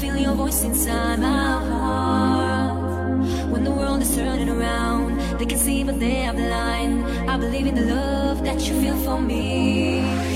feel your voice inside my heart. When the world is turning around, they can see but they are blind. I believe in the love that you feel for me.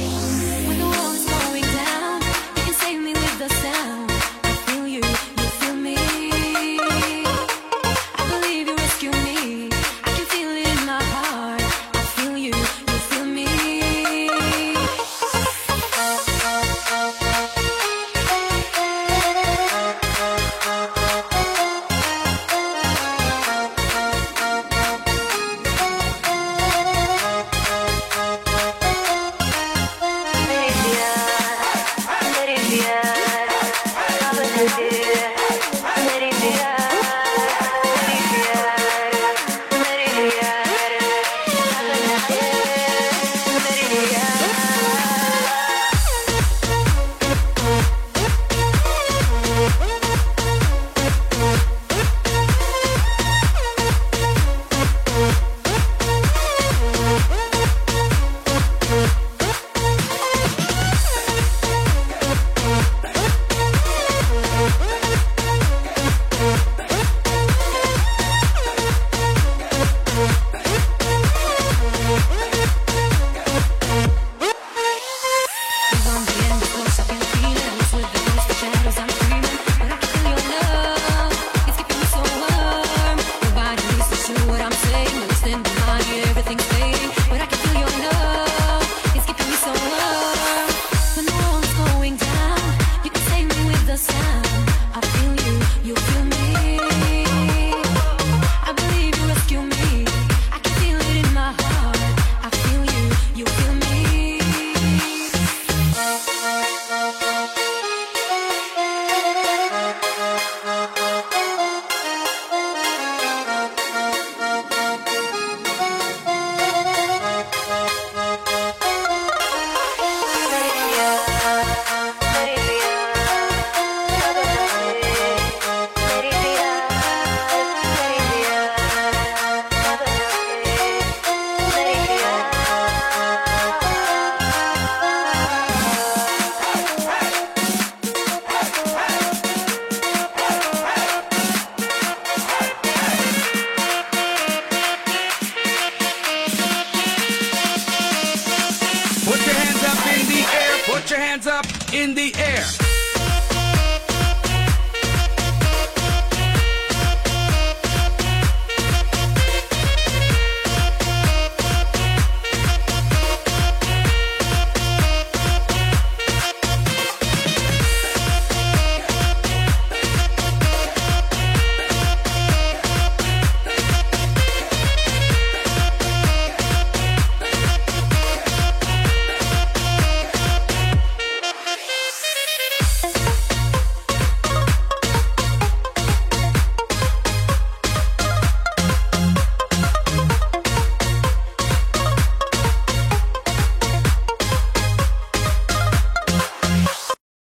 Put your hands up in the air.